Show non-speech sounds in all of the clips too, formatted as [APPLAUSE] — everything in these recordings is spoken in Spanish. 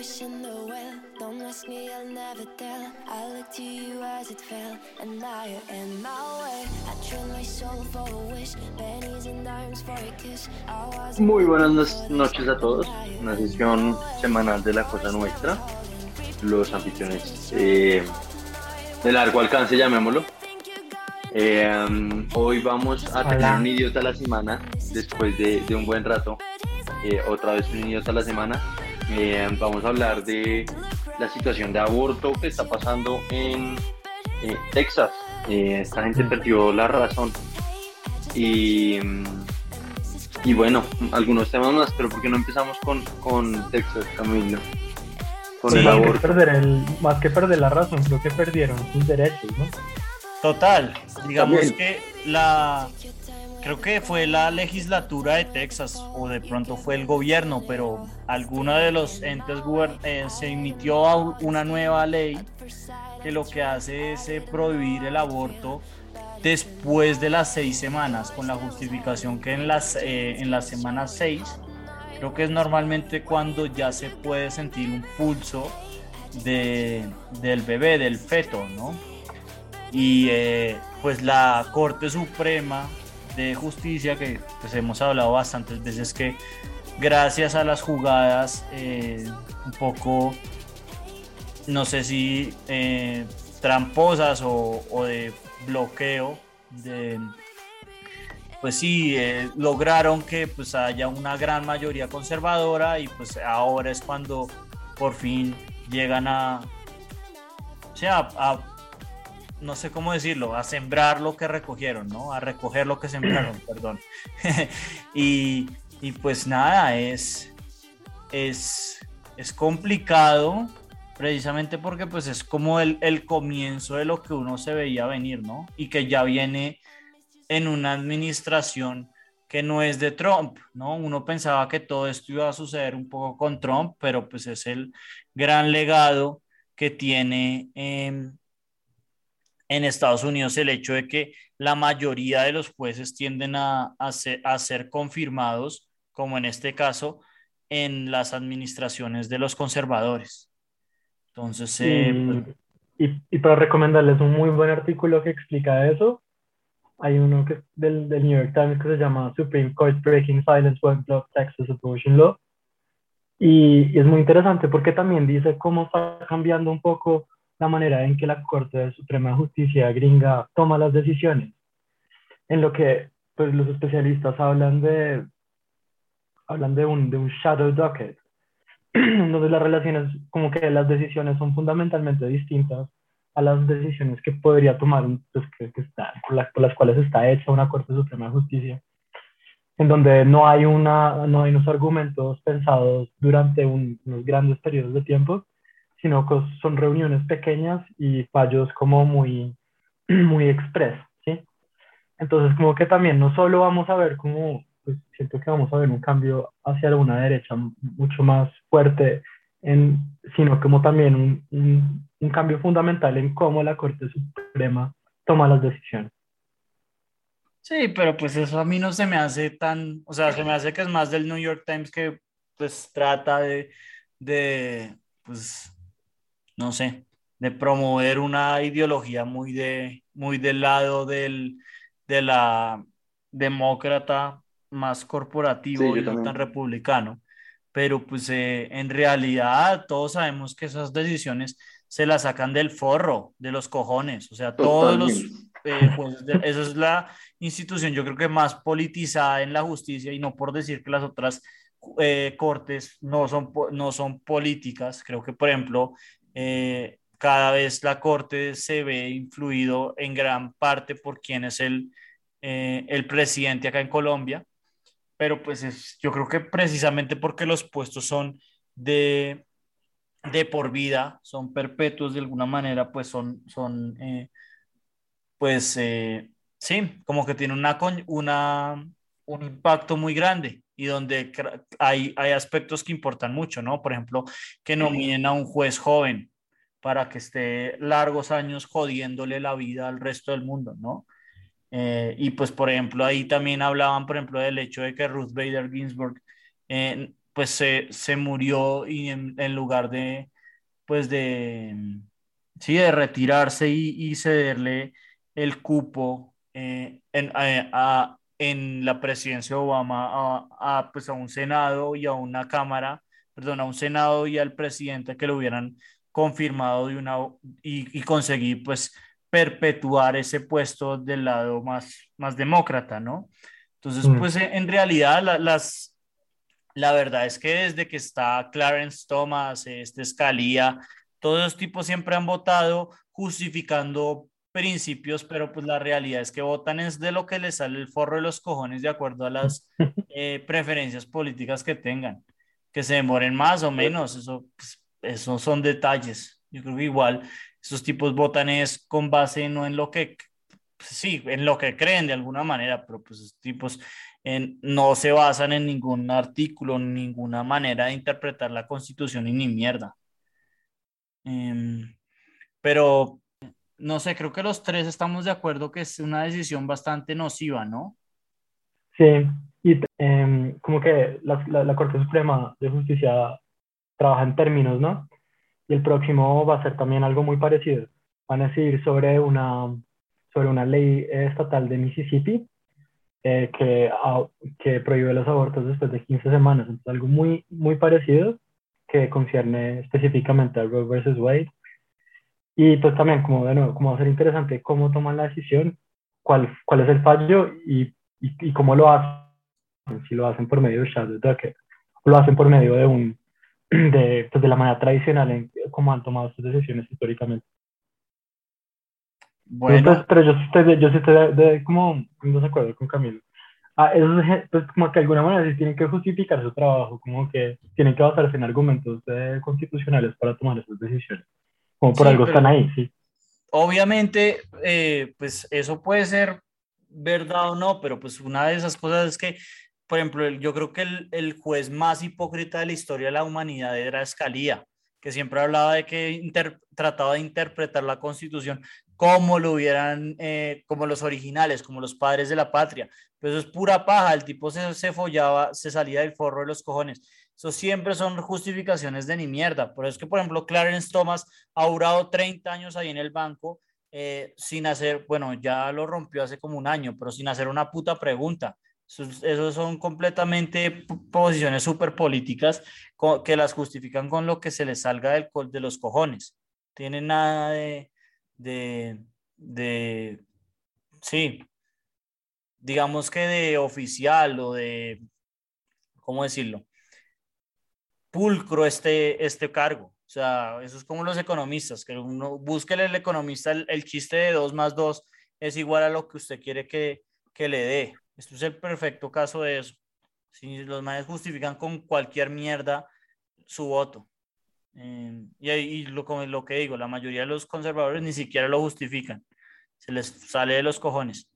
wishing the well. Don't ask me, I'll never tell. I looked to you as it fell, and now you're in my way. I trade my soul for a wish, pennies and dimes for a kiss. I was Muy buenas noches a todos. Una sesión semanal de la cosa nuestra. Los anfitriones eh, de largo alcance, llamémoslo. Eh, um, hoy vamos a tener Hola. un idiota a la semana después de, de un buen rato. Eh, otra vez un idiota a la semana. Eh, vamos a hablar de la situación de aborto que está pasando en eh, Texas. Eh, esta gente perdió la razón. Y, y bueno, algunos temas más, pero ¿por qué no empezamos con, con Texas, Camilo? Con Sí, el más, que aborto. perder el, más que perder la razón, creo que perdieron sus derechos, ¿no? Total, digamos También. que la creo que fue la legislatura de Texas o de pronto fue el gobierno, pero alguno de los entes eh, se emitió una nueva ley que lo que hace es eh, prohibir el aborto después de las seis semanas, con la justificación que en las eh, en las semanas seis creo que es normalmente cuando ya se puede sentir un pulso de, del bebé, del feto, ¿no? y eh, pues la Corte Suprema Justicia, que pues hemos hablado bastantes veces que gracias a las jugadas eh, un poco, no sé si eh, tramposas o, de bloqueo, de, pues sí, eh, lograron que pues haya una gran mayoría conservadora y pues ahora es cuando por fin llegan a, sea, a no sé cómo decirlo, a sembrar lo que recogieron, ¿no? A recoger lo que sembraron, [CLEARS THROAT] perdón. [LAUGHS] y, y pues nada, es, es, es complicado precisamente porque pues es como el, el comienzo de lo que uno se veía venir, ¿no? Y que ya viene en una administración que no es de Trump, ¿no? Uno pensaba que todo esto iba a suceder un poco con Trump, pero pues es el gran legado que tiene em, en Estados Unidos el hecho de que la mayoría de los jueces tienden a, a ser, a ser confirmados, como en este caso, en las administraciones de los conservadores. Entonces, eh, pues, y, y, y para recomendarles un muy buen artículo que explica eso, hay uno que del, del New York Times que se llama Supreme Court Breaking Silence When Block Texas Abortion Law. Y, y es muy interesante porque también dice cómo está cambiando un poco la manera en que la Corte de Suprema Justicia gringa toma las decisiones. En lo que pues, los especialistas hablan de, hablan de un, de un shadow docket, [CLEARS THROAT] donde las relaciones, como que las decisiones son fundamentalmente distintas a las decisiones que podría tomar, pues, que, que está, por, las, por las cuales está hecha una Corte Suprema de Justicia, en donde no hay, una, no hay unos argumentos pensados durante un, unos grandes periodos de tiempo, sino que son reuniones pequeñas y fallos como muy, [CLEARS THROAT] muy express, ¿sí? Entonces, como que también no solo vamos a ver como, pues siento que vamos a ver un cambio hacia una derecha mucho más fuerte, en, sino como también un, un, un cambio fundamental en cómo la Corte Suprema toma las decisiones. Sí, pero pues eso a mí no se me hace tan, o sea, se me hace que es más del New York Times que pues trata de, de pues, no sé, de promover una ideología muy, de, muy del lado del, de la demócrata más corporativo Sí, y no tan republicano. Pero pues eh, en realidad todos sabemos que esas decisiones se las sacan del forro, de los cojones. O sea, todos los eh, esa es la institución, yo creo que más politizada en la justicia y no por decir que las otras eh, cortes no son, no son políticas. Creo que, por ejemplo, eh, cada vez la corte se ve influido en gran parte por quién es el, eh, el presidente acá en Colombia, pero pues es, yo creo que precisamente porque los puestos son de, de por vida, son perpetuos de alguna manera, pues son, son eh, pues eh, sí, como que tiene una, una, un impacto muy grande y donde hay, hay aspectos que importan mucho, ¿no? Por ejemplo, que nominen a un juez joven para que esté largos años jodiéndole la vida al resto del mundo, ¿no? Eh, y pues, por ejemplo, ahí también hablaban, por ejemplo, del hecho de que Ruth Bader Ginsburg eh, pues se, se murió y en, lugar de, pues de, sí, de retirarse y, y cederle el cupo eh, en, a, en la presidencia de Obama a, a, pues a un Senado y a una Cámara, perdón, a un Senado y al presidente que lo hubieran confirmado de una y, y conseguir pues perpetuar ese puesto del lado más, más demócrata, ¿no? Entonces, mm. pues en realidad la, las, la verdad es que desde que está Clarence Thomas, este Scalia, todos los tipos siempre han votado justificando principios, pero pues la realidad es que votan es de lo que les sale el forro de los cojones de acuerdo a las [LAUGHS] eh, preferencias políticas que tengan. Que se demoren más o menos, eso, pues, eso son detalles. Yo creo que igual esos tipos votan es con base no en lo que, pues, sí, en lo que creen de alguna manera, pero pues esos tipos en, no se basan en ningún artículo, ninguna manera de interpretar la constitución y ni mierda. Em, pero no sé, creo que los tres estamos de acuerdo que es una decisión bastante nociva, ¿no? Sí, y em, como que la, la, Corte Suprema de Justicia trabaja en términos, ¿no? Y el próximo va a ser también algo muy parecido. Van a decir sobre una, sobre una ley estatal de Mississippi eh, que, que prohíbe los abortos después de 15 semanas. Entonces, algo muy, muy parecido que concierne específicamente a Roe versus Wade y pues también, como de nuevo, como va a ser interesante cómo toman la decisión, cuál, cuál es el fallo y, y, y cómo lo hacen. Si lo hacen por medio de o lo hacen por medio de un [CLEARS THROAT] de, pues de la manera tradicional en cómo han tomado sus decisiones históricamente. Bueno. pero yo sí estoy, yo sí estoy de, como en desacuerdo con Camilo. Ah, eso pues como que de alguna manera sí tienen que justificar su trabajo, como que tienen que basarse en argumentos eh, constitucionales para tomar esas decisiones. Como por algo están ahí, sí. Obviamente, eh, pues eso puede ser verdad o no, pero pues una de esas cosas es que, por ejemplo, yo creo que el, juez más hipócrita de la historia de la humanidad era Escalía, que siempre hablaba de que trataba de interpretar la constitución como lo hubieran, eh, como los originales, como los padres de la patria. Pero eso es pura paja, el tipo se, se follaba, se salía del forro de los cojones. Eso siempre son justificaciones de ni mierda. Por eso es que, por ejemplo, Clarence Thomas ha durado 30 años ahí en el banco eh, sin hacer, bueno, ya lo rompió hace como un año, pero sin hacer una puta pregunta. Esos son completamente posiciones súper políticas que las justifican con lo que se les salga del, de los cojones. Tienen nada de, de, de, sí, digamos que de oficial o de, ¿cómo decirlo? pulcro este, este cargo. O sea, eso es como los economistas, que uno busque el economista el, chiste de 2 más 2 es igual a lo que usted quiere que, que le dé. Esto es el perfecto caso de eso. Si los manes justifican con cualquier mierda su voto. Eh, y, y lo, lo que digo, la mayoría de los conservadores ni siquiera lo justifican. Se les sale de los cojones.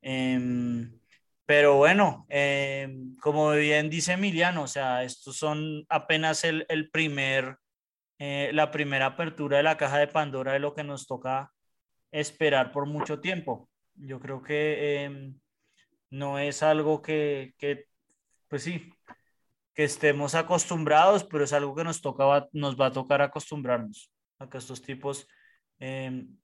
Eh, pero bueno, eh, como bien dice Emiliano, o sea, estos son apenas el, el primer, eh, la primera apertura de la caja de Pandora de lo que nos toca esperar por mucho tiempo. Yo creo que no es algo que, que, pues sí, que estemos acostumbrados, pero es algo que nos, toca, nos va a tocar acostumbrarnos a que estos tipos, em,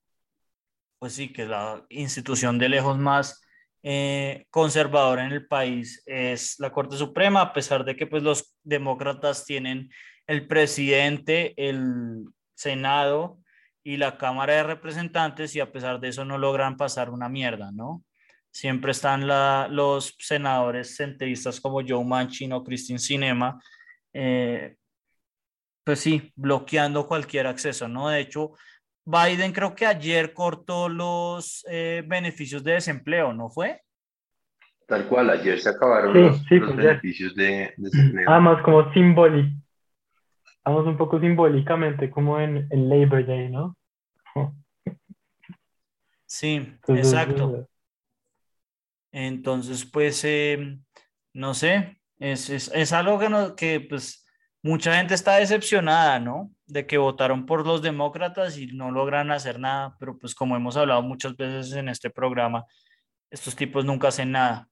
pues sí, que la institución de lejos más eh, conservadora en el país es la Corte Suprema, a pesar de que pues, los demócratas tienen el presidente, el Senado y la Cámara de Representantes y a pesar de eso no logran pasar una mierda, ¿no? Siempre están la, los senadores centristas como Joe Manchin o Christine Sinema, eh, pues sí, bloqueando cualquier acceso, ¿no? De hecho, Biden creo que ayer cortó los eh, beneficios de desempleo, ¿no fue? Tal cual, ayer se acabaron los, beneficios de, desempleo. Además, como simbólico, vamos un poco simbólicamente como en, el Labor Day, ¿no? [LAUGHS] Sí, exacto. Entonces, pues, em, no sé, es, es, es algo que, no, que pues mucha gente está decepcionada, ¿no? De que votaron por los demócratas y no logran hacer nada, pero pues como hemos hablado muchas veces en este programa, estos tipos nunca hacen nada.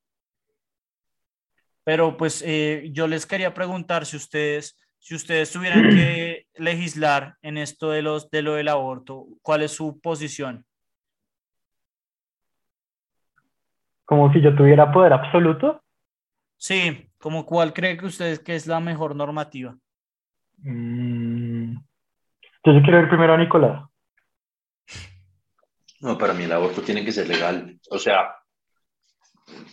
Pero pues eh, yo les quería preguntar si ustedes, si ustedes tuvieran [CLEARS THROAT] que legislar en esto de, los, de lo del aborto, ¿cuál es su posición? Como si yo tuviera poder absoluto. Sí, como cuál cree que ustedes que es la mejor normativa. Mm, yo quiero ir primero a Nicolás. No, para mí el aborto tiene que ser legal. O sea,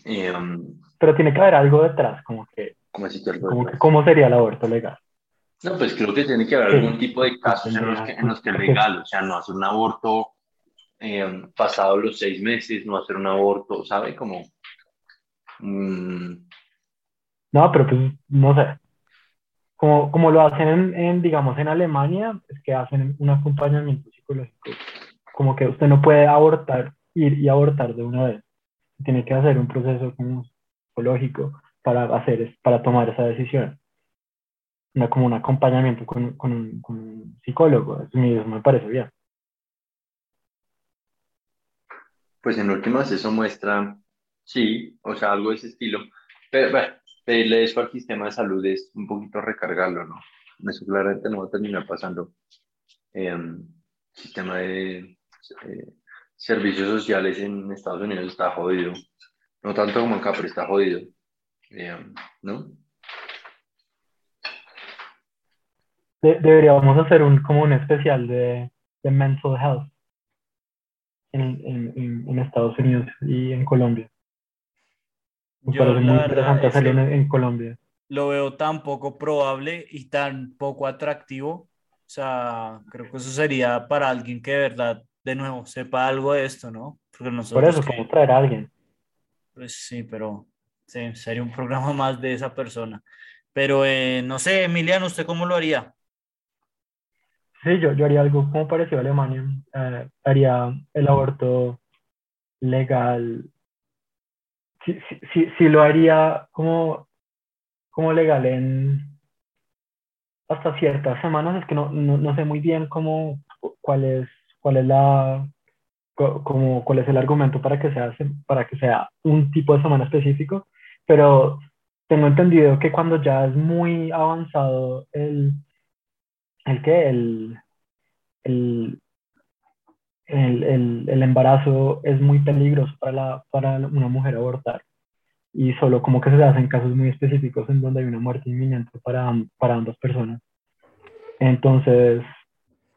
em, pero tiene que haber algo detrás, como que, ¿cómo, ¿cómo sería el aborto legal? No, pues creo que tiene que haber algún tipo de casos en los que, en los que es legal, o sea, no hacer un aborto eh, pasado los seis meses, no hacer un aborto, ¿sabe? Como... Mm. No, pero pues, no sé. Como, como lo hacen en, digamos, en Alemania, es que hacen un acompañamiento psicológico. Como que usted no puede abortar, ir y abortar de una vez. Tiene que hacer un proceso como psicológico para hacer, para tomar esa decisión como un acompañamiento con, con, un, con un, psicólogo. Eso me parece bien. Pues en últimas eso muestra, sí, o sea, algo de ese estilo. Pero bueno, pedirle eso al sistema de salud es un poquito recargarlo, ¿no? Eso claramente no va a terminar pasando. Eh, sistema de eh, servicios sociales en Estados Unidos está jodido. No tanto como acá, pero está jodido. Eh, ¿No? deberíamos hacer un, como un especial de, de mental health en, en, en, Estados Unidos y en Colombia. Me parece muy interesante hacerlo en, Colombia. Lo veo tan poco probable y tan poco atractivo. O sea, creo que eso sería para alguien que de verdad, de nuevo, sepa algo de esto, ¿no? Porque Por eso, como traer a alguien. Pues sí, pero sí, sería un programa [LAUGHS] más de esa persona. Pero eh, no sé, Emiliano, ¿usted cómo lo haría? Sí, yo, yo haría algo como parecido a Alemania. Eh, haría el aborto legal. Sí, sí, sí, lo haría como, como legal en hasta ciertas semanas. Es que no, no, no sé muy bien cómo, cuál es, cuál es la como, cuál es el argumento para que sea para que sea un tipo de semana específico, pero tengo entendido que cuando ya es muy avanzado el, el que el, el, el, el, embarazo es muy peligroso para, la, para una mujer abortar y solo como que se hacen casos muy específicos en donde hay una muerte inminente para, para ambas personas. Entonces,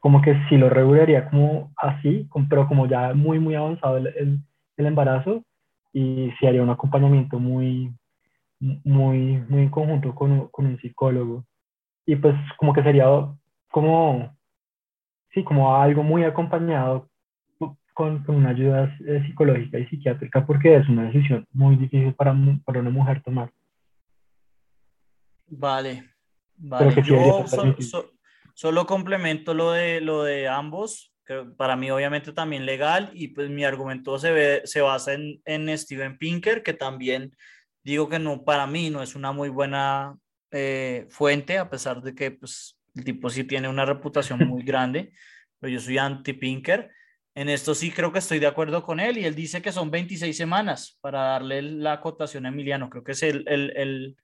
como que sí lo regularía como así, pero como ya muy, muy avanzado el, el, embarazo y sí haría un acompañamiento muy, muy, muy en conjunto con, con un psicólogo. Y pues como que sería como, sí, como algo muy acompañado con, con una ayuda eh, psicológica y psiquiátrica porque es una decisión muy difícil para, para una mujer tomar. Vale, vale. Yo solo complemento lo de, lo de ambos, que para mí obviamente también legal y pues mi argumento se, ve, se basa en, en Steven Pinker, que también digo que no, para mí no es una muy buena eh, fuente, a pesar de que pues el tipo sí tiene una reputación muy [LAUGHS] grande, pero yo soy anti-Pinker. En esto sí creo que estoy de acuerdo con él y él dice que son 26 semanas para darle la acotación a Emiliano. Creo que es el, el, el,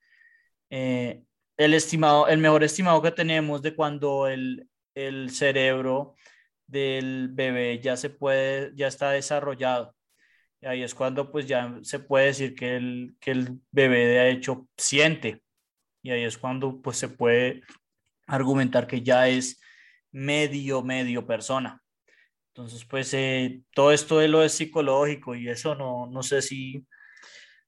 eh, el, estimado, el mejor estimado que tenemos de cuando el, el cerebro del bebé ya se puede, ya está desarrollado. Y ahí es cuando pues ya se puede decir que el, que el bebé de hecho siente. Y ahí es cuando pues se puede argumentar que ya es medio, medio persona. Entonces, pues eh, todo esto de lo es psicológico y eso no, no sé si,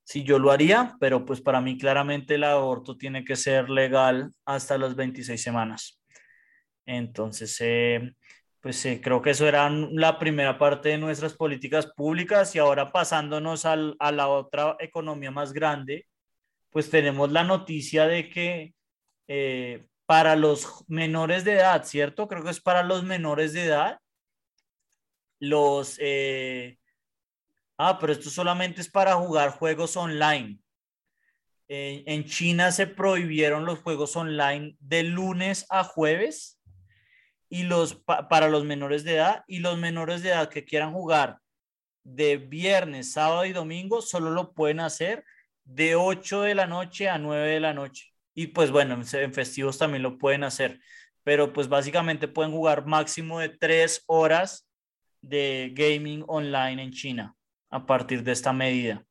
si yo lo haría, pero pues para mí claramente el aborto tiene que ser legal hasta las 26 semanas. Entonces, eh, pues eh, creo que eso era la primera parte de nuestras políticas públicas y ahora pasándonos al, a la otra economía más grande, pues tenemos la noticia de que para los menores de edad, ¿cierto? Creo que es para los menores de edad. Los... Eh, ah, pero esto solamente es para jugar juegos online. en China se prohibieron los juegos online de lunes a jueves y los para los menores de edad y los menores de edad que quieran jugar de viernes, sábado y domingo solo lo pueden hacer de 8 de la noche a 9 de la noche. Y pues bueno, en festivos también lo pueden hacer, pero pues básicamente pueden jugar máximo de 3 horas de gaming online en China a partir de esta medida.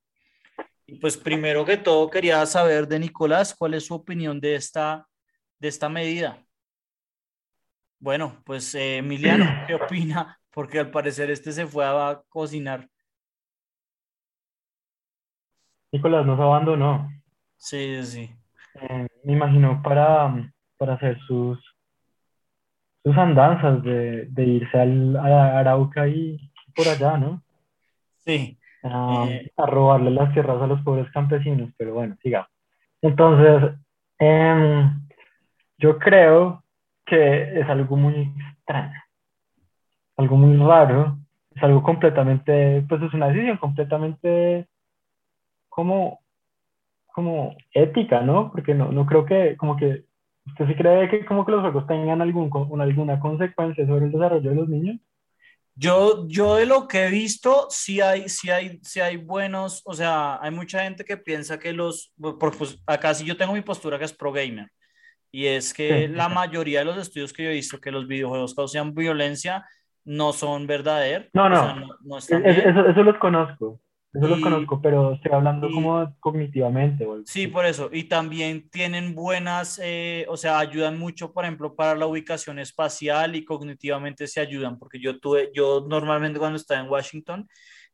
Y pues primero que todo quería saber de Nicolás, ¿cuál es su opinión de esta, de esta medida? Bueno, pues eh, Emiliano, [CLEARS THROAT] ¿qué opina? Porque al parecer este se fue a cocinar. Nicolás nos abandonó. Sí, sí. Eh, me imagino para, para hacer sus, sus andanzas de, de irse al, a Arauca y por allá, ¿no? Sí. Eh, a, robarle las tierras a los pobres campesinos, pero bueno, siga. Entonces, em, yo creo que es algo muy extraño, algo muy raro, es algo completamente, pues es una decisión completamente como, como ética, ¿no? Porque no, no creo que, como que, ¿usted sí cree que como que los juegos tengan algún, alguna consecuencia sobre el desarrollo de los niños? Yo, yo de lo que he visto, sí hay, sí hay, sí hay buenos, o sea, hay mucha gente que piensa que los, pues acá sí yo tengo mi postura que es pro gamer, y es que la mayoría de los estudios que yo he visto que los videojuegos causan violencia no son verdaderos. No, no, no, eso, eso los conozco. Eso lo conozco, pero estoy hablando como cognitivamente. Sí, por eso. Y también tienen buenas, eh, o sea, ayudan mucho, por ejemplo, para la ubicación espacial y cognitivamente se ayudan, porque yo tuve, yo normalmente cuando estaba en Washington,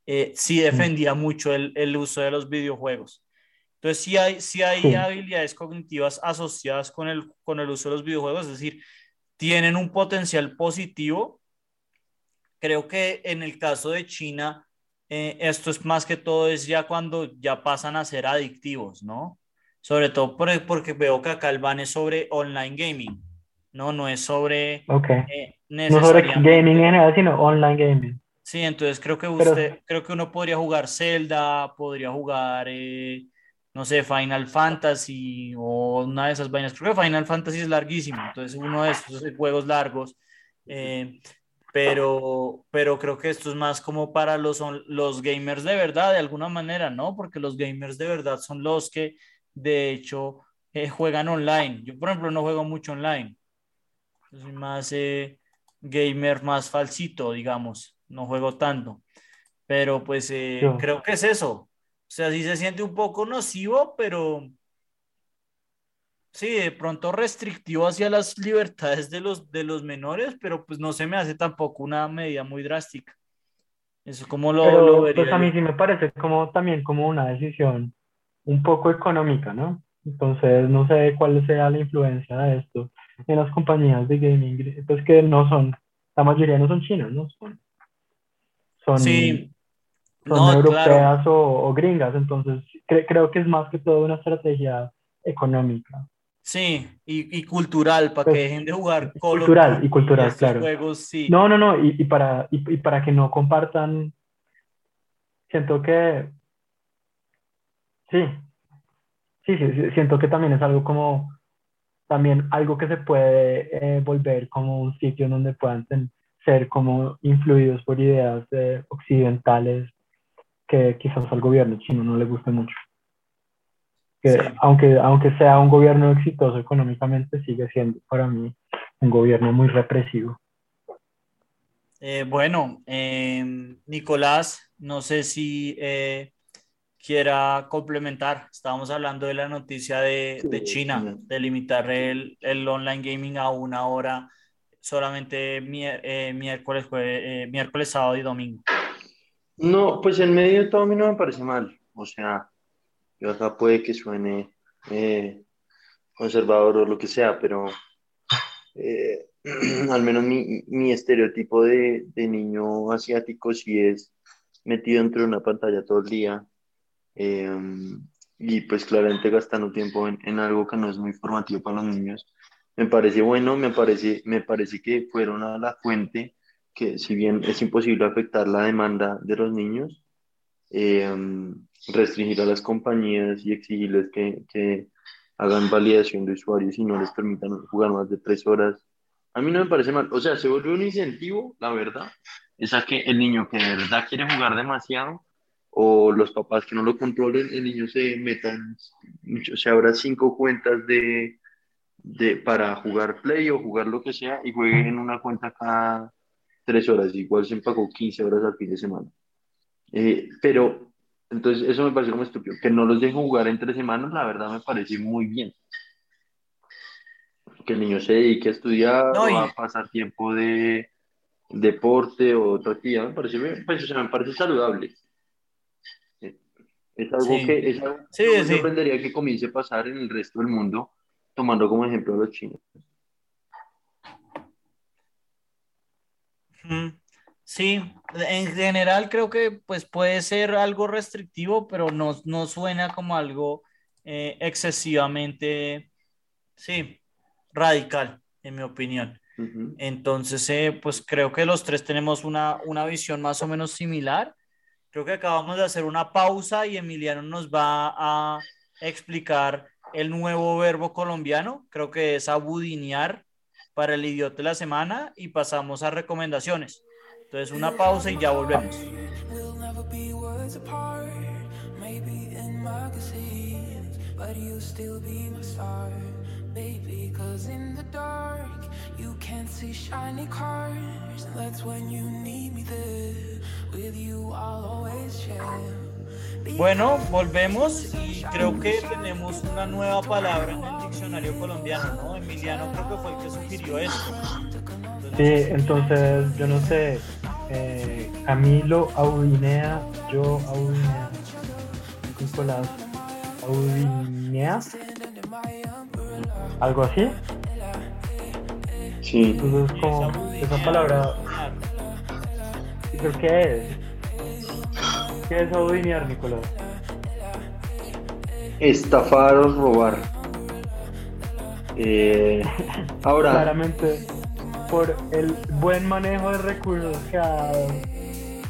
eh, sí defendía mucho el, el, uso de los videojuegos. Entonces, sí hay, sí hay habilidades cognitivas asociadas con el, con el uso de los videojuegos, es decir, tienen un potencial positivo. Creo que en el caso de China, eh, esto es más que todo es ya cuando ya pasan a ser adictivos, ¿no? Sobre todo porque veo que acá el ban es sobre online gaming, ¿no? No es sobre... Eh, no sobre gaming en general, sino online gaming. Sí, entonces creo que usted, creo que uno podría jugar Zelda, podría jugar, eh, no sé, Final Fantasy o una de esas vainas. Creo que Final Fantasy es larguísimo, entonces uno de esos juegos largos pero, pero creo que esto es más como para los, los gamers de verdad, de alguna manera, ¿no? Porque los gamers de verdad son los que, de hecho, eh, juegan online. Yo, por ejemplo, no juego mucho online. soy más eh, gamer, más falsito, digamos. No juego tanto. Pero pues eh, creo que es eso. O sea, sí se siente un poco nocivo, pero sí, de pronto restrictivo hacia las libertades de los, de los menores, pero pues no se me hace tampoco una medida muy drástica. Eso como lo, vería Pues a mí sí me parece como también como una decisión un poco económica, ¿no? Entonces no sé cuál sea la influencia de esto en las compañías de gaming, pues que no son, la mayoría no son chinas, ¿no? Son, son, sí. son europeas o, gringas, entonces creo que es más que todo una estrategia económica. Sí, y, y cultural, para que pues, dejen de jugar Cultural y cultural, claro. Juegos, sí. No, no, no, y, y para, y, para que no compartan, siento que, sí, sí, sí, siento que también es algo como, también algo que se puede eh, volver como un sitio donde puedan ser como influidos por ideas eh, occidentales que quizás al gobierno chino no le guste mucho aunque, aunque sea un gobierno exitoso económicamente, sigue siendo para mí un gobierno muy represivo. Eh, bueno, em, Nicolás, no sé si eh, quiera complementar. Estábamos hablando de la noticia de, de China, de limitar el, el, online gaming a una hora solamente eh, miércoles, miércoles, sábado y domingo. No, pues en medio de todo a mí no me parece mal. O sea, yo acá puede que suene eh, conservador o lo que sea, pero eh, [CLEARS THROAT] al menos mi, mi estereotipo de, de, niño asiático sí es metido dentro de una pantalla todo el día eh, y pues claramente gastando tiempo en, en, algo que no es muy formativo para los niños. Me parece bueno, me parece, me parece que fueron a la fuente que si bien es imposible afectar la demanda de los niños, restringir a las compañías y exigirles que, que, hagan validación de usuarios y no les permitan jugar más de tres horas. A mí no me parece mal. O sea, se vuelve un incentivo, la verdad, es a que el niño que de verdad quiere jugar demasiado o los papás que no lo controlen, el niño se metan, se abra cinco cuentas de, de, para jugar play o jugar lo que sea y jueguen en una cuenta cada tres horas, igual se pagó 15 horas al fin de semana. Eh, pero, entonces, eso me parece como estúpido. Que no los dejen jugar entre semanas, la verdad me parece muy bien. Que el niño se dedique a estudiar o a pasar tiempo de deporte o otra actividad, me parece, pues, o sea, me parece saludable. Es algo que es algo me sorprendería que comience a pasar en el resto del mundo, tomando como ejemplo a los chinos. Sí, en general creo que pues puede ser algo restrictivo, pero no, no suena como algo eh, excesivamente, sí, radical, en mi opinión. Entonces, eh, pues creo que los tres tenemos una, una visión más o menos similar. Creo que acabamos de hacer una pausa y Emiliano nos va a explicar el nuevo verbo colombiano. Creo que es abudinear para el idiota de la semana y pasamos a recomendaciones. Entonces, una pausa y ya volvemos. Bueno, volvemos y creo que tenemos una nueva palabra en el diccionario colombiano, ¿no? Emiliano creo que fue el que sugirió esto. sí, entonces yo no sé, eh, Camilo Audinea, yo Audinea, Nicolás Audinea, algo así. Sí. Entonces, como esa palabra. ¿Pero qué es? ¿Qué es audinear, Nicolás? Estafar o robar. Eh, ahora. [LAUGHS] Claramente, por el buen manejo de recursos que ha dado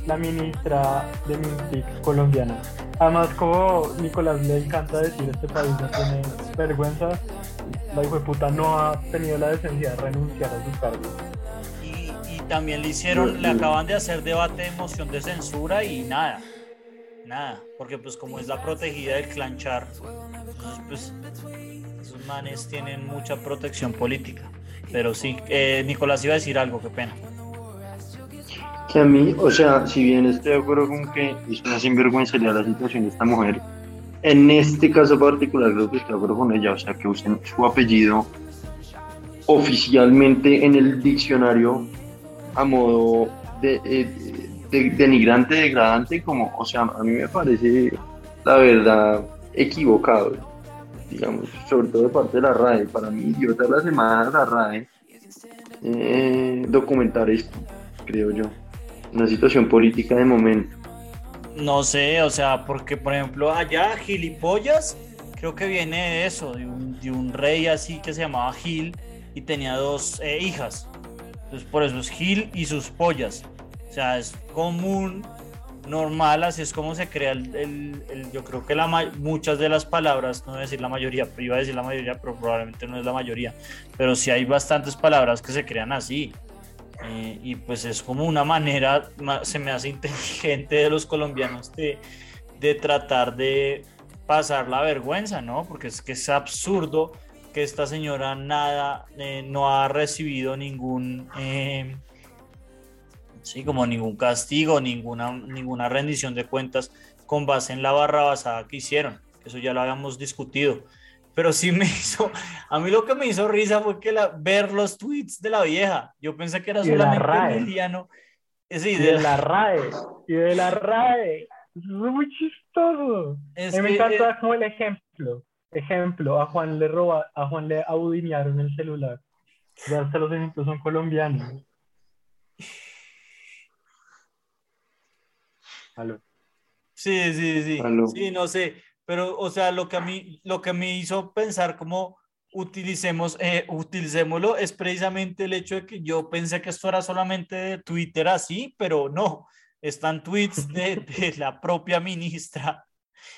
la ministra de Mintic colombiana. Además, como Nicolás le encanta decir, este país no tiene vergüenza, la hijo de puta no ha tenido la decencia de renunciar a su cargo. Y, también le hicieron, le acaban de hacer debate de moción de censura y nada, nada, porque pues como es la protegida del clanchar, pues esos manes tienen mucha protección política. Pero sí, eh, Nicolás iba a decir algo, qué pena. Que a mí, o sea, si bien estoy de acuerdo con que es una sinvergüenza la situación de esta mujer, en este caso particular creo que estoy de acuerdo con ella, o sea, que usen su apellido oficialmente en el diccionario a modo de, de, denigrante, degradante, como, o sea, a mí me parece, la verdad, equivocado, digamos, sobre todo de parte de la RAE. Para mí, idiota de la semana, la RAE, eh, documentar esto, creo yo, una situación política de momento. No sé, o sea, porque por ejemplo allá gilipollas, creo que viene de eso, de un, rey así que se llamaba Gil y tenía dos eh, hijas. Entonces por eso es Gil y sus pollas. O sea, es común, normal, así es como se crea el, yo creo que la, muchas de las palabras, no voy a decir la mayoría, iba a decir la mayoría, pero probablemente no es la mayoría, pero sí hay bastantes palabras que se crean así. Eh, y pues es como una manera, se me hace inteligente de los colombianos de, de tratar de pasar la vergüenza, ¿no? Porque es que es absurdo que esta señora nada, eh, no ha recibido ningún, eh, sí, como ningún castigo, ninguna, ninguna rendición de cuentas con base en la barra basada que hicieron. Eso ya lo habíamos discutido pero sí me [LAUGHS] hizo, a mí lo que me hizo risa fue que la, ver los tweets de la vieja. Yo pensé que era solamente Emiliano. Sí, de, la, RAE. Y de la RAE. Es muy chistoso. Es me encanta eh, como el ejemplo. Ejemplo, a Juan le roba, a Juan le audinearon el celular. Ya hasta los ejemplos son colombianos. Aló. Sí, sí, sí. Sí, no sé. Pero, o sea, lo que a mí, lo que me hizo pensar como utilicemos, eh, utilicémoslo es precisamente el hecho de que yo pensé que esto era solamente de Twitter así, pero no, están tweets de, de [LAUGHS] la propia ministra.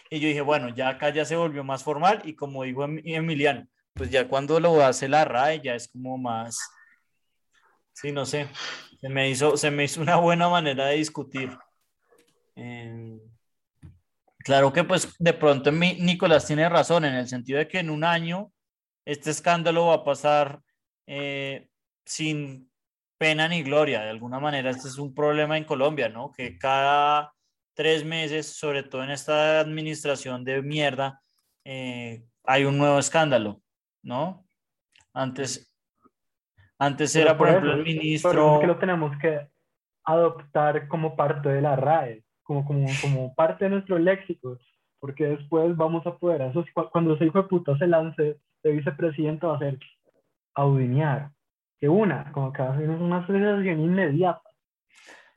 Y yo dije, bueno, ya acá ya se volvió más formal y como dijo em, Emiliano, pues ya cuando lo hace la RAE ya es como más, sí, no sé, se me hizo, se me hizo una buena manera de discutir. Eh, Claro que pues de pronto Nicolás tiene razón en el sentido de que en un año este escándalo va a pasar eh, sin pena ni gloria. De alguna manera este es un problema en Colombia, ¿no? Que cada tres meses, sobre todo en esta administración de mierda, eh, hay un nuevo escándalo, ¿no? Antes, antes era, por, ejemplo, el ministro... que lo tenemos que adoptar como parte de la RAE, como, como, como parte de nuestro léxico, porque después vamos a poder, eso, cuando ese hijo de puta se lance de vicepresidente va a ser audinear, que una, como que va a ser una asociación inmediata.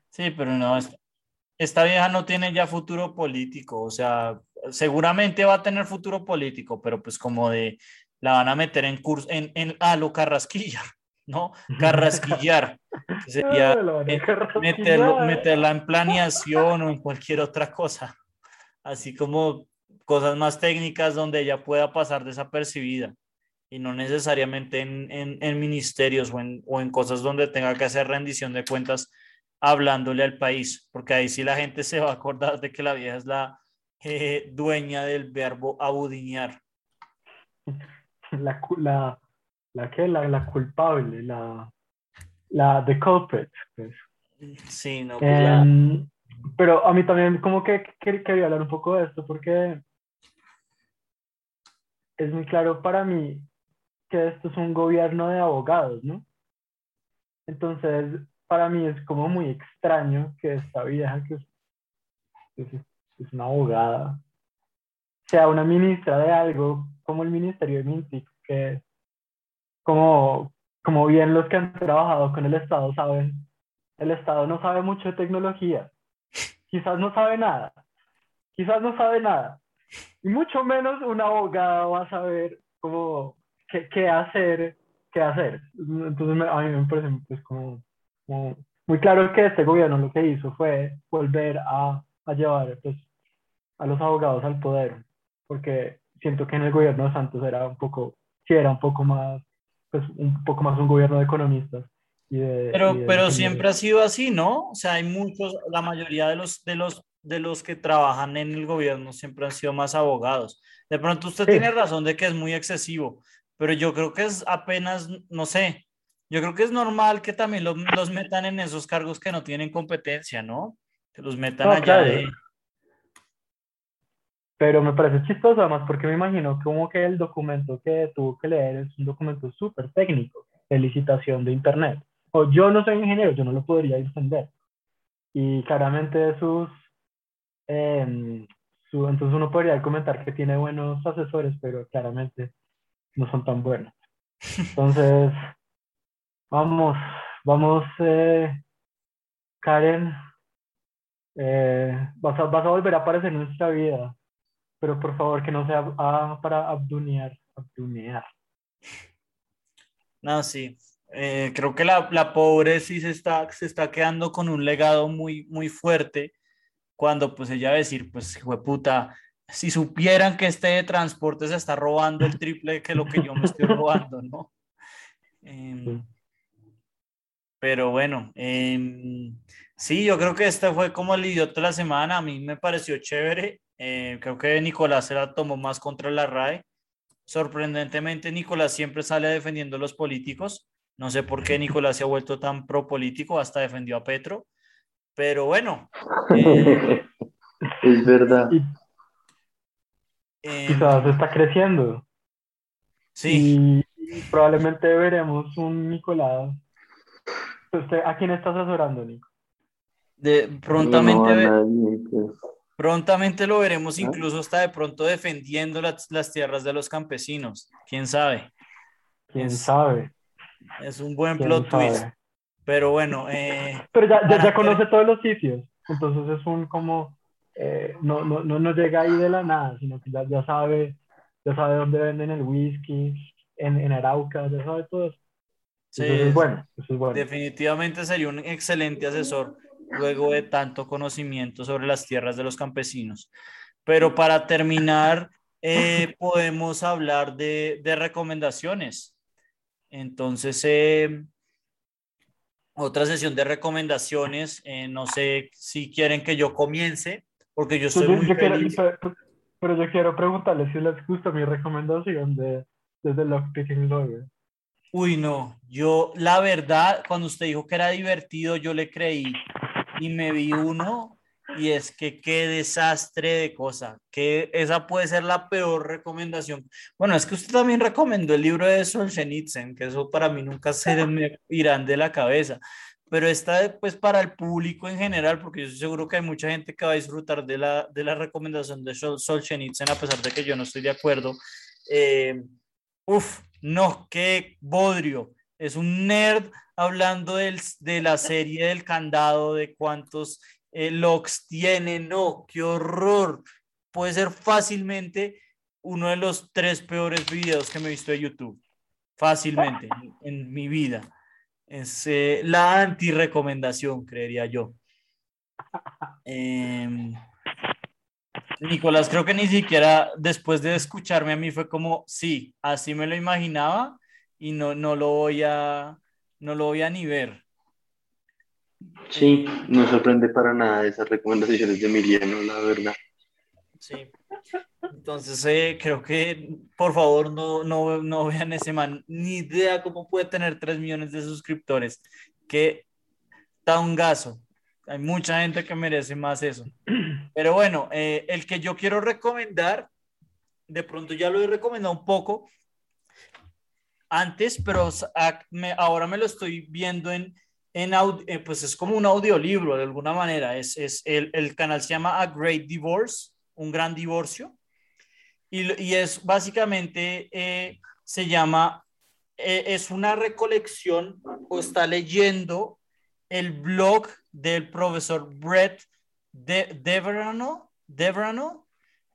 Sí, pero no, esta vieja no tiene ya futuro político, o sea, seguramente va a tener futuro político, pero pues como de la van a meter en curso, en, en a lo carrasquilla, ¿no? Carrasquillar. Sería meterlo, meterla en planeación o en cualquier otra cosa. Así como cosas más técnicas donde ella pueda pasar desapercibida y no necesariamente en, en, ministerios o en, o en cosas donde tenga que hacer rendición de cuentas hablándole al país, porque ahí sí la gente se va a acordar de que la vieja es la eh, dueña del verbo abudinear. La, la, la que la, la culpable, la, la the culprit. Pues. Sí, no. Pues em, pero a mí también como que quería hablar un poco de esto porque es muy claro para mí que esto es un gobierno de abogados, ¿no? Entonces, para mí es como muy extraño que esta vieja, que es, es, una abogada, sea una ministra de algo como el Ministerio de Mintic, que como, como bien los que han trabajado con el Estado saben, el Estado no sabe mucho de tecnología, quizás no sabe nada, quizás no sabe nada, y mucho menos una abogada va a saber cómo, qué, qué hacer, qué hacer. Entonces a mí me parece pues, como muy claro que este gobierno lo que hizo fue volver a, a llevar pues, a los abogados al poder, porque siento que en el gobierno de Santos era un poco, sí era un poco más, pues un poco más un gobierno de economistas. Y de, pero pero siempre ha sido así, ¿no? O sea, hay muchos, la mayoría de los, de los, de los que trabajan en el gobierno siempre han sido más abogados. De pronto usted tiene razón de que es muy excesivo, pero yo creo que es apenas, no sé, yo creo que es normal que también los, los metan en esos cargos que no tienen competencia, ¿no? Que los metan allá Pero me parece chistoso además porque me imagino como que el documento que tuvo que leer es un documento súper técnico de licitación de Internet. O yo no soy ingeniero, yo no lo podría entender. Y claramente sus... Em, su, entonces uno podría comentar que tiene buenos asesores, pero claramente no son tan buenos. Entonces, [LAUGHS] Vamos, vamos, eh, Karen. Eh, vas, a, vas, a, volver a aparecer en nuestra vida, pero por favor que no sea ah, para abdunear, abdunear. No, sí. Eh, creo que la, la, pobre sí se está, se está quedando con un legado muy, muy fuerte cuando pues ella va a decir, pues hijo puta, si supieran que este transporte se está robando el triple que lo que yo me estoy robando, ¿no? Em, pero bueno, em, sí, yo creo que este fue como el idiota de la semana. A mí me pareció chévere. Eh, creo que Nicolás se la tomó más contra la RAE. Sorprendentemente, Nicolás siempre sale defendiendo a los políticos. No sé por qué Nicolás se ha vuelto tan pro político, hasta defendió a Petro. Pero bueno. Eh, [LAUGHS] es verdad. Quizás está creciendo. Sí. Y probablemente veremos un Nicolás ¿a quién estás asesorando, Nico? De, prontamente, pues. Prontamente lo veremos, incluso hasta de pronto defendiendo las, las tierras de los campesinos. ¿Quién sabe? ¿Quién sabe? Es un buen plot twist. Pero bueno. Eh, [LAUGHS] Pero ya, ya, conoce todos los sitios. Entonces es un como. Eh, no, no, no, no, llega ahí de la nada, sino que ya, ya sabe ya sabe dónde venden el whisky, en, en Arauca, ya sabe todo eso. Sí, bueno, definitivamente sería un excelente asesor luego de [LAUGHS] tanto conocimiento sobre las tierras de los campesinos. Pero para terminar, eh, [LAUGHS] podemos hablar de, de recomendaciones. Entonces, eh, otra sesión de recomendaciones. Eh, no sé si quieren que yo comience porque yo estoy muy feliz. pero, yo quiero preguntarle si les gusta mi recomendación de, de The Lockpicking Lawyer. Uy, no, yo la verdad, cuando usted dijo que era divertido, yo le creí y me vi uno y es que qué desastre de cosa, que esa puede ser la peor recomendación. Bueno, es que usted también recomendó el libro de Solzhenitsyn, que eso para mí nunca se [LAUGHS] me irán de la cabeza, pero esta pues para el público en general, porque yo estoy seguro que hay mucha gente que va a disfrutar de la, de la recomendación de Solzhenitsyn, a pesar de que yo no estoy de acuerdo. Eh, uf, no, qué bodrio. Es un nerd hablando del, de la serie del candado, de cuántos eh, locks tiene, no, qué horror. Puede ser fácilmente uno de los tres peores videos que me he visto de YouTube. Fácilmente en, mi vida. Es eh, la anti-recomendación, creería yo. Em, Nicolás, creo que ni siquiera después de escucharme a mí fue como, sí, así me lo imaginaba y no, no lo voy a, no lo voy a ni ver. Sí, no sorprende para nada esas recomendaciones de Emiliano, la verdad. Sí. Entonces, eh, creo que por favor no, no, no vean ese man. Ni idea cómo puede tener 3 millones de suscriptores. Que da un gaso. Hay mucha gente que merece más eso. Pero bueno, eh, el que yo quiero recomendar, de pronto ya lo he recomendado un poco antes, pero ahora me lo estoy viendo en, en eh, pues es como un audiolibro de alguna manera. Es, es el, el, canal se llama A Great Divorce, un gran divorcio. Y, y es básicamente, eh, se llama, eh, es una recolección o está leyendo el blog del profesor Brett de, Deverano, Deverano.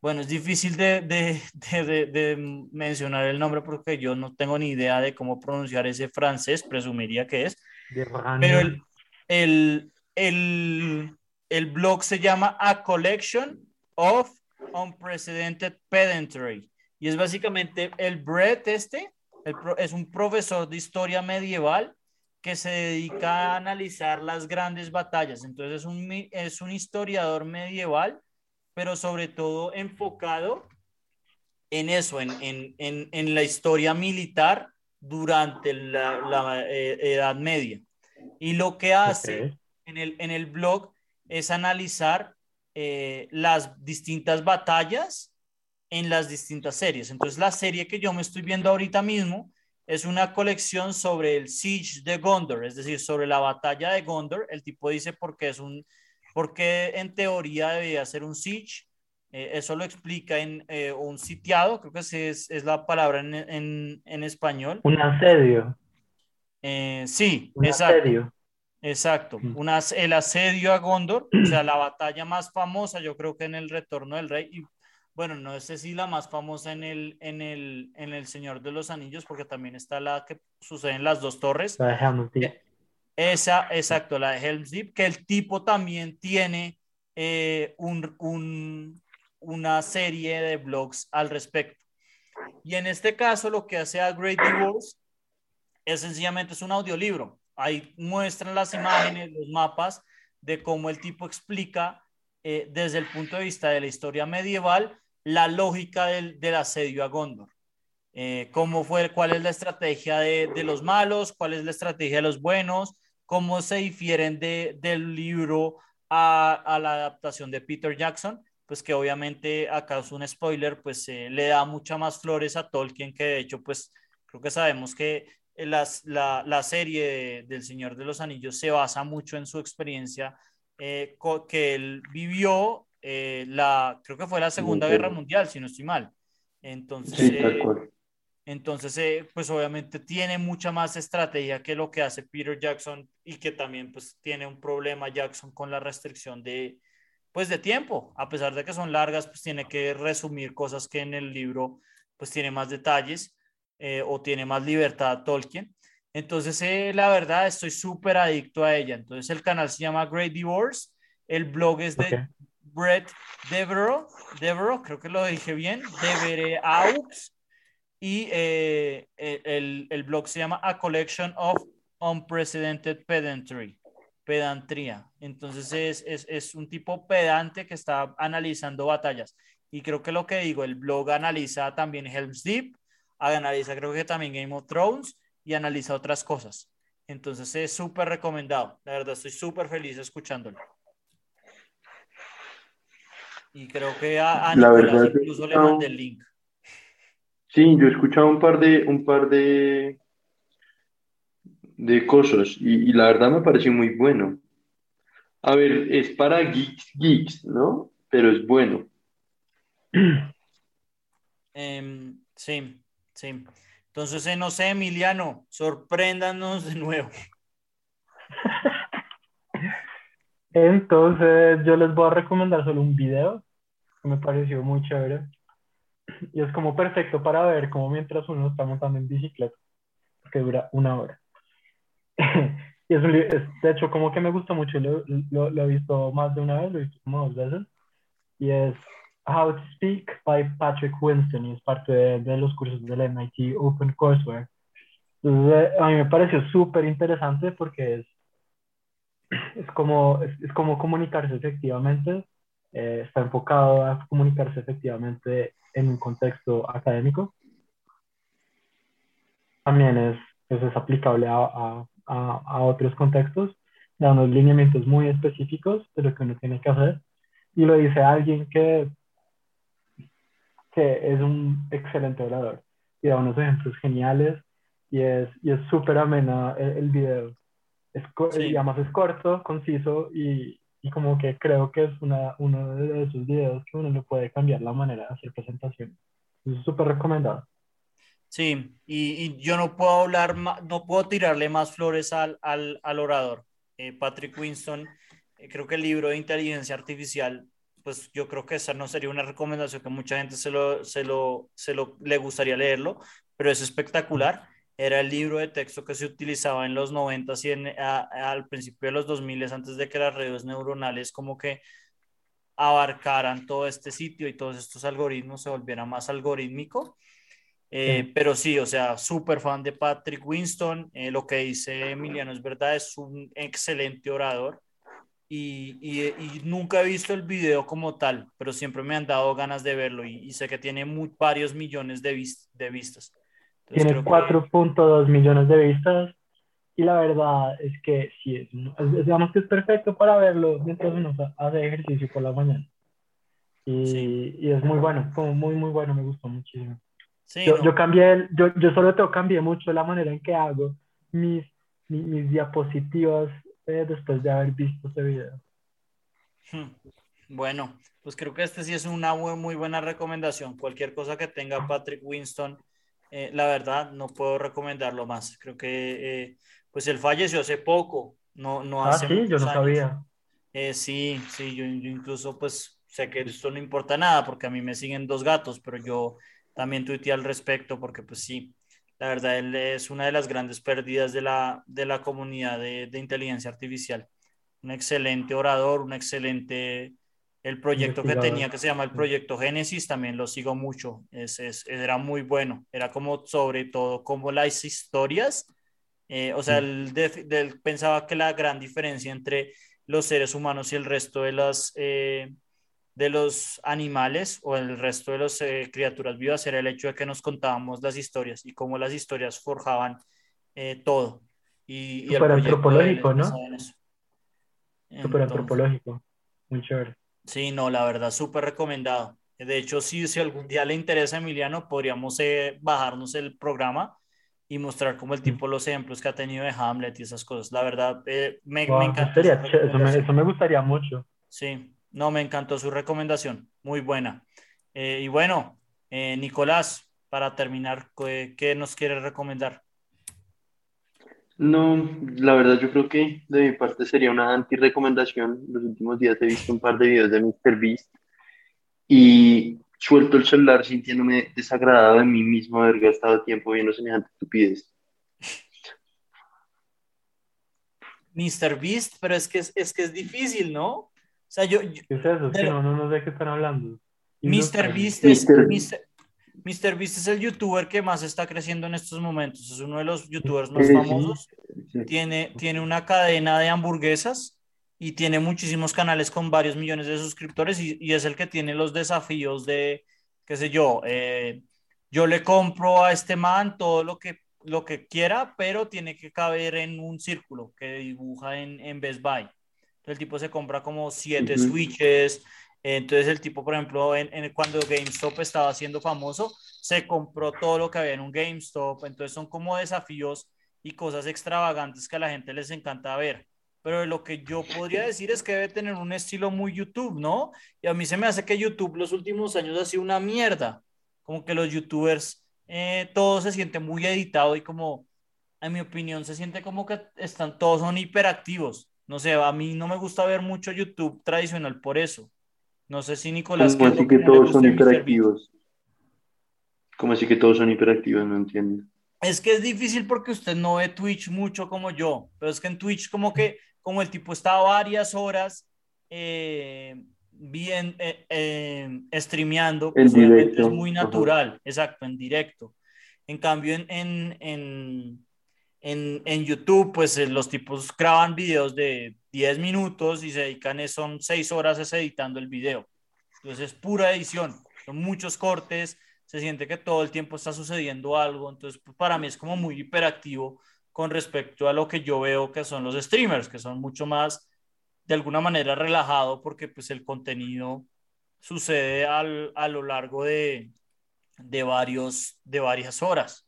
Bueno, es difícil de, [LAUGHS] de, de, de mencionar el nombre porque yo no tengo ni idea de cómo pronunciar ese francés, presumiría que es pero el, el, el, el, blog se llama A Collection of Unprecedented Pedantry. Y es básicamente el Brett este, es un profesor de historia medieval que se dedica a analizar las grandes batallas. Entonces es un, es un historiador medieval, pero sobre todo enfocado en eso, en, en, en, en la historia militar durante la, eh, Edad Media. Y lo que hace en, el, en el blog es analizar eh, las distintas batallas en las distintas series. Entonces, la serie que yo me estoy viendo ahorita mismo es una colección sobre el Siege de Gondor, es decir, sobre la batalla de Gondor. El tipo dice porque es un, porque en teoría debía ser un siege eh, eso lo explica en eh, un sitiado, creo que es, es la palabra en, en, en, español. Un asedio. Eh, sí, un exacto. Asedio. Exacto, mm. el asedio a Gondor, o sea, [CLEARS THROAT] la batalla más famosa, yo creo que en el Retorno del Rey, y bueno, no sé si la más famosa en el, en el, en el Señor de los Anillos, porque también está la que sucede en las dos torres. La de Deep. Esa, exacto, la de Helm's Deep, que el tipo también tiene un, una serie de blogs al respecto. Y en este caso lo que hace a Great Divorce es sencillamente es un audiolibro. Ahí muestran las imágenes, los mapas de cómo el tipo explica eh, desde el punto de vista de la historia medieval la lógica del, del asedio a Gondor. Eh, cómo fue, cuál es la estrategia de, los malos, cuál es la estrategia de los buenos, cómo se difieren de, del libro a, a la adaptación de Peter Jackson pues que obviamente acá es un spoiler, pues eh, le da mucha más flores a Tolkien, que de hecho, pues creo que sabemos que las, la, la, serie del Señor de los Anillos se basa mucho en su experiencia eh, que él vivió, eh, la, creo que fue la Segunda Guerra Mundial, si no estoy mal. Entonces, entonces pues obviamente tiene mucha más estrategia que lo que hace Peter Jackson y que también pues tiene un problema Jackson con la restricción de, pues de tiempo, a pesar de que son largas, pues tiene que resumir cosas que en el libro pues tiene más detalles eh, o tiene más libertad Tolkien. Entonces, eh, la verdad, estoy súper adicto a ella. Entonces, el canal se llama Great Divorce, el blog es de Brett Devereaux, Devereaux, creo que lo dije bien, Devereaux, y eh, el, el blog se llama A Collection of Unprecedented Pedantry. pedantría. Entonces es, es, es, un tipo pedante que está analizando batallas. Y creo que lo que digo, el blog analiza también Helm's Deep, analiza creo que también Game of Thrones y analiza otras cosas. Entonces es súper recomendado. La verdad, estoy súper feliz escuchándolo. Y creo que a, a Nicolás incluso le mandé el link. Sí, yo he escuchado un par de, un par de, de cosas y, la verdad me pareció muy bueno. A ver, es para geeks, geeks, ¿no? Pero es bueno. [CLEARS THROAT] Em, sí, sí. Entonces, eh, no sé, Emiliano, sorpréndanos de nuevo. [LAUGHS] Entonces, yo les voy a recomendar solo un video que me pareció muy chévere. Y es como perfecto para ver cómo mientras uno está montando en bicicleta, que dura una hora. [LAUGHS] y es, un, de hecho, como que me gustó mucho, lo, lo, he visto más de una vez, lo he visto como dos veces. Y es How to Speak by Patrick Winston, y es parte de, de los cursos del MIT Open Courseware. Entonces, a mí me pareció súper interesante porque es, es, como, es, es como comunicarse efectivamente, eh, está enfocado a comunicarse efectivamente en un contexto académico. También es, pues, es aplicable a, a, a, otros contextos, da unos lineamientos muy específicos de lo que uno tiene que hacer. Y lo dice alguien que, que es un excelente orador y da unos ejemplos geniales y es y es súper amena el, video. Es, Y además es corto, conciso y, y como que creo que es una, uno de esos videos que uno le puede cambiar la manera de hacer presentaciones. Es súper recomendado. Sí, y, y, yo no puedo hablar, no puedo tirarle más flores al, al, al orador. Eh, Patrick Winston, eh, creo que el libro de inteligencia artificial, pues yo creo que esa no sería una recomendación que mucha gente se lo, se lo, se lo le gustaría leerlo, pero es espectacular era el libro de texto que se utilizaba en los 90 y en, al principio de los 2000 antes de que las redes neuronales como que abarcaran todo este sitio y todos estos algoritmos se volvieran más algorítmico. Eh, pero sí, o sea, súper fan de Patrick Winston. Eh, lo que dice Emiliano es verdad, es un excelente orador. Y, y, nunca he visto el video como tal, pero siempre me han dado ganas de verlo y, sé que tiene muy, varios millones de, de vistas. Tiene 4.2 millones de vistas y la verdad es que sí, es, digamos que es perfecto para verlo mientras uno hace ejercicio por la mañana. Y, y es muy bueno, como muy, muy bueno, me gustó muchísimo. Sí, yo, yo, cambié, yo, yo solo te cambié mucho la manera en que hago mis, mis, diapositivas eh, después de haber visto ese video. Hmm. Bueno, pues creo que este sí es una muy, muy buena recomendación. Cualquier cosa que tenga Patrick Winston eh, la verdad no puedo recomendarlo más. Creo que eh, pues él falleció hace poco, no, no ah, hace sí, yo no sabía. Eh, sí, sí, yo, incluso pues sé que esto no importa nada porque a mí me siguen dos gatos, pero yo también tuiteé al respecto porque pues sí, la verdad él es una de las grandes pérdidas de la, de la comunidad de, de inteligencia artificial. Un excelente orador, un excelente el proyecto que tenía que se llama el proyecto Génesis también lo sigo mucho, es, es, era muy bueno, era como sobre todo como las historias, eh, o sea, él, pensaba que la gran diferencia entre los seres humanos y el resto de las... Eh, de los animales o el resto de las eh, criaturas vivas era el hecho de que nos contábamos las historias y cómo las historias forjaban todo. Y, Súper antropológico, ¿no? Súper antropológico, muy chévere. Sí, no, la verdad, súper recomendado. De hecho, si, si algún día le interesa a Emiliano, podríamos eh, bajarnos el programa y mostrar como el tipo los ejemplos que ha tenido de Hamlet y esas cosas. La verdad, eh, me, me encantó. Eso me, eso me, gustaría mucho. Sí, no, me encantó su recomendación. Muy buena. Eh, y bueno, Nicolás, para terminar, ¿qué nos quiere recomendar? No, la verdad yo creo que de mi parte sería una anti-recomendación. Los últimos días he visto un par de videos de MrBeast y suelto el celular sintiéndome desagradado de mí mismo haber gastado tiempo viendo semejante estupidez. Mr. Beast, pero es que es, es, que es difícil, ¿no? O sea, yo... ¿Qué es eso? no, no, sé de qué están hablando. Mr. Beast es... MrBeast es el youtuber que más está creciendo en estos momentos. Es uno de los youtubers más famosos. Tiene, tiene una cadena de hamburguesas y tiene muchísimos canales con varios millones de suscriptores y, y es el que tiene los desafíos de, qué sé yo, eh, yo le compro a este man todo lo que, lo que quiera, pero tiene que caber en un círculo que dibuja en, en Best Buy. el tipo se compra como siete switches. Entonces el tipo, por ejemplo, en, en, cuando GameStop estaba siendo famoso, se compró todo lo que había en un GameStop. Entonces son como desafíos y cosas extravagantes que a la gente les encanta ver pero lo que yo podría decir es que debe tener un estilo muy YouTube, ¿no? Y a mí se me hace que YouTube los últimos años ha sido una mierda, como que los youtubers, eh, todo se siente muy editado y como, en mi opinión, se siente como que están, todos son hiperactivos. No sé, a mí no me gusta ver mucho YouTube tradicional por eso. No sé si Nicolás... ¿Cómo así que todos son hiperactivos? ¿Cómo así que todos son hiperactivos? No entiendo. Es que es difícil porque usted no ve Twitch mucho como yo, pero es que en Twitch como que como el tipo está varias horas eh, bien eh, eh, streameando, pues es muy natural, exacto, en directo. En cambio, en, en, en, en, en YouTube, pues los tipos graban videos de 10 minutos y se dedican, son 6 horas editando el video. Entonces es pura edición, son muchos cortes, se siente que todo el tiempo está sucediendo algo, entonces pues, para mí es como muy hiperactivo con respecto a lo que yo veo que son los streamers, que son mucho más, de alguna manera, relajado porque pues el contenido sucede al, a lo largo de, de, varios, de varias horas.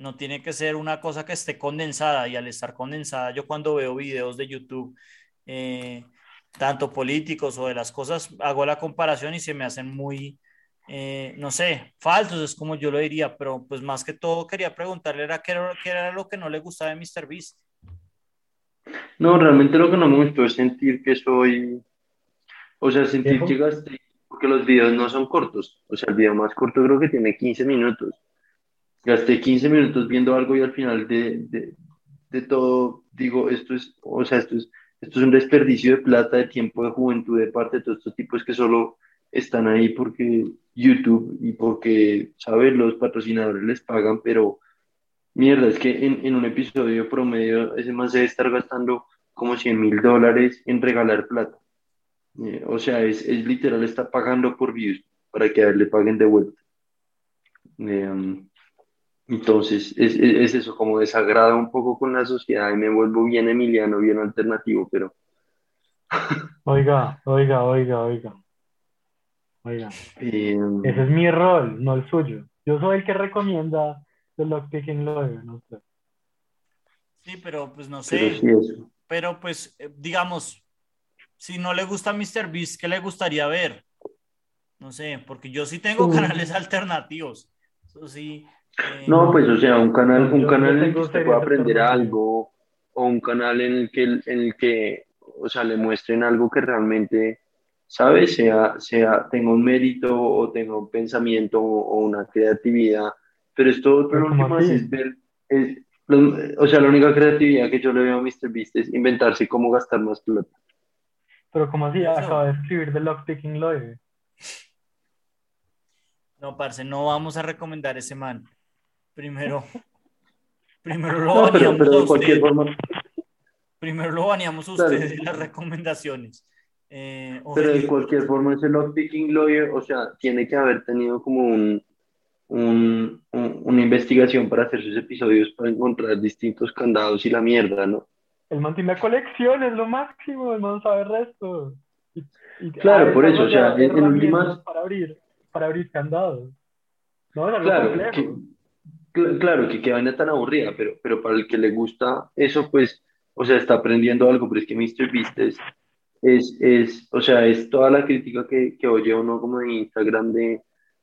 No tiene que ser una cosa que esté condensada y al estar condensada, yo cuando veo videos de YouTube, eh, tanto políticos o de las cosas, hago la comparación y se me hacen muy, eh, no sé, falsos, es como yo lo diría, pero pues más que todo quería preguntarle era qué, era qué era lo que no le gustaba de Mr. Beast. No, realmente lo que no me gustó es sentir que soy, o sea, sentir que gasté, porque los videos no son cortos, o sea, el video más corto creo que tiene 15 minutos. Gasté 15 minutos viendo algo y al final de, de, todo digo, esto es, o sea, esto es, esto es un desperdicio de plata, de tiempo, de juventud, de parte de todos estos tipos que solo están ahí porque YouTube y porque, ¿sabes? Los patrocinadores les pagan, pero mierda, es que en, en un episodio promedio ese más debe estar gastando como 100 mil dólares en regalar plata. Eh, o sea, es, es, literal, está pagando por views para que a él le paguen de vuelta. Eh, entonces, es, es, eso, como desagrada un poco con la sociedad y me vuelvo bien emiliano, bien alternativo, pero... [LAUGHS] Oiga, oiga, oiga, oiga. Oiga, em, ese es mi rol, no el suyo. Yo soy el que recomienda The Lockpicking Lawyer, no sé. Sí, pero pues no sé. Pero, sí pero pues, eh, digamos, si no le gusta Mr. Beast, ¿qué le gustaría ver? No sé, porque yo sí tengo canales [LAUGHS] alternativos. Eso sí. Eh, No, pues, o sea, un canal, un Yo- canal yo en el que usted pueda aprender algo, o un canal en el que, en el que, o sea, le muestren algo que realmente, ¿sabes? Sea, sea, tenga un mérito, o tenga un pensamiento, o, o una creatividad. Pero esto otro Pero lo ¿cómo último es, ver, es- lo- o sea, la única creatividad que yo le veo a Mr. Beast es inventarse cómo gastar más plata. Pero como así, acaba de escribir The Lockpicking Lawyer. No, parce, no vamos a recomendar ese man. Primero, [LAUGHS] primero lo No, pero, baneamos pero a de cualquier usted. forma, Primero lo baneamos a Claro. las recomendaciones. Eh, Pero de cualquier forma, ese lockpicking lawyer, o sea, tiene que haber tenido como un, un- un- una investigación para hacer sus episodios, para encontrar distintos candados y la mierda, ¿no? El man tiene la colección, es lo máximo, el man sabe el resto. Y- y Claro, por eso, o sea, en- últimas- Para abrir, para abrir candados. No, es algo Claro, complejo. que, cl- claro, que qué vaina tan aburrida, pero, pero para el que le gusta eso, pues, o sea, está aprendiendo algo, pero es que Mr. Beast es, es, o sea, es toda la crítica que, que oye uno como de Instagram de,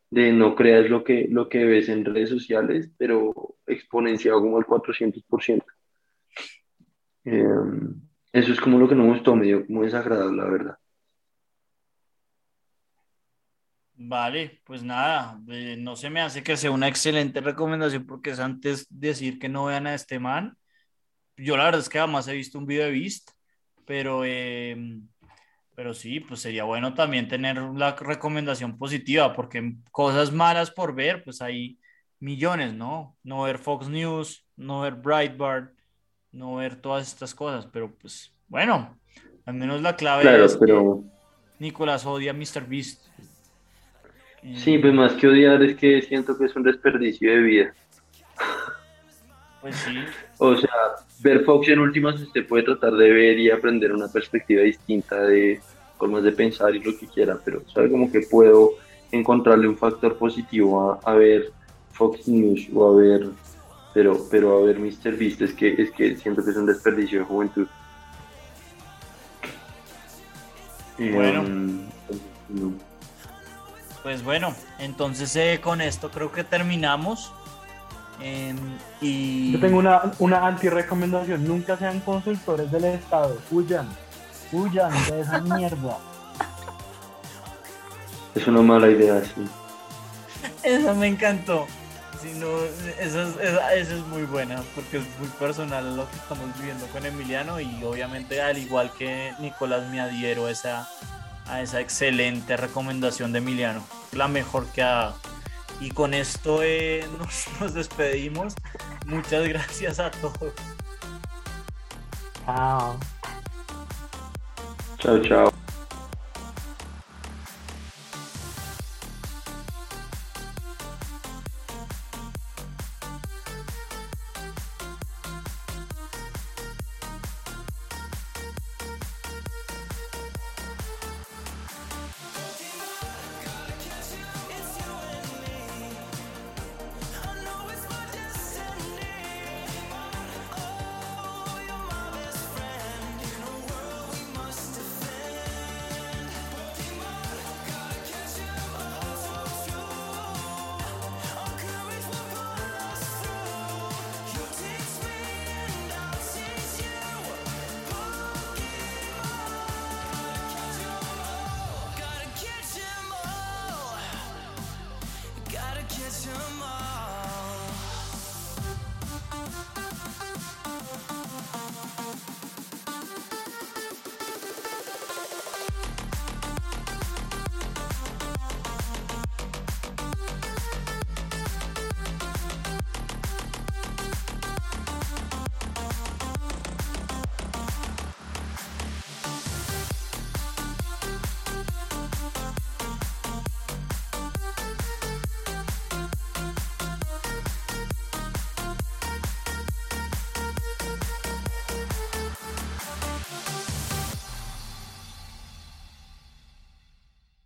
de no creas lo que, lo que ves en redes sociales, pero exponenciado como al 400%. Eh, eso es como lo que no me gustó, medio como desagradable, la verdad. Vale, pues nada, eh, no se me hace que sea una excelente recomendación porque es antes decir que no vean a este man. Yo la verdad es que jamás he visto un video de Beast, pero, eh, Pero sí, pues sería bueno también tener la recomendación positiva, porque cosas malas por ver, pues hay millones, ¿no? No ver Fox News, no ver Breitbart, no ver todas estas cosas, pero pues bueno, al menos la clave es pero... Nicolás odia a Mr. Beast. Sí, pues más que odiar es que siento que es un desperdicio de vida. Pues sí. [LAUGHS] O sea, ver Fox en últimas usted puede tratar de ver y aprender una perspectiva distinta de formas de pensar y lo que quiera, pero sabe como que puedo encontrarle un factor positivo a, ver Fox News o a ver pero pero a ver Mr. Beast es que es que siento que es un desperdicio de juventud. Bueno. Um, pues bueno, entonces eh, con esto creo que terminamos. Em, y... Yo tengo una, una anti-recomendación. Nunca sean consultores del Estado. Huyan. Huyan de esa [LAUGHS] mierda. Es una mala idea, sí. Esa me encantó. Si no, esa, es, es muy buena porque es muy personal lo que estamos viviendo con Emiliano y obviamente al igual que Nicolás me adhiero a esa, a esa excelente recomendación de Emiliano. La mejor que ha dado. Y con esto eh, [LAUGHS] nos, despedimos. Muchas gracias a todos. Chao. Chao, chao.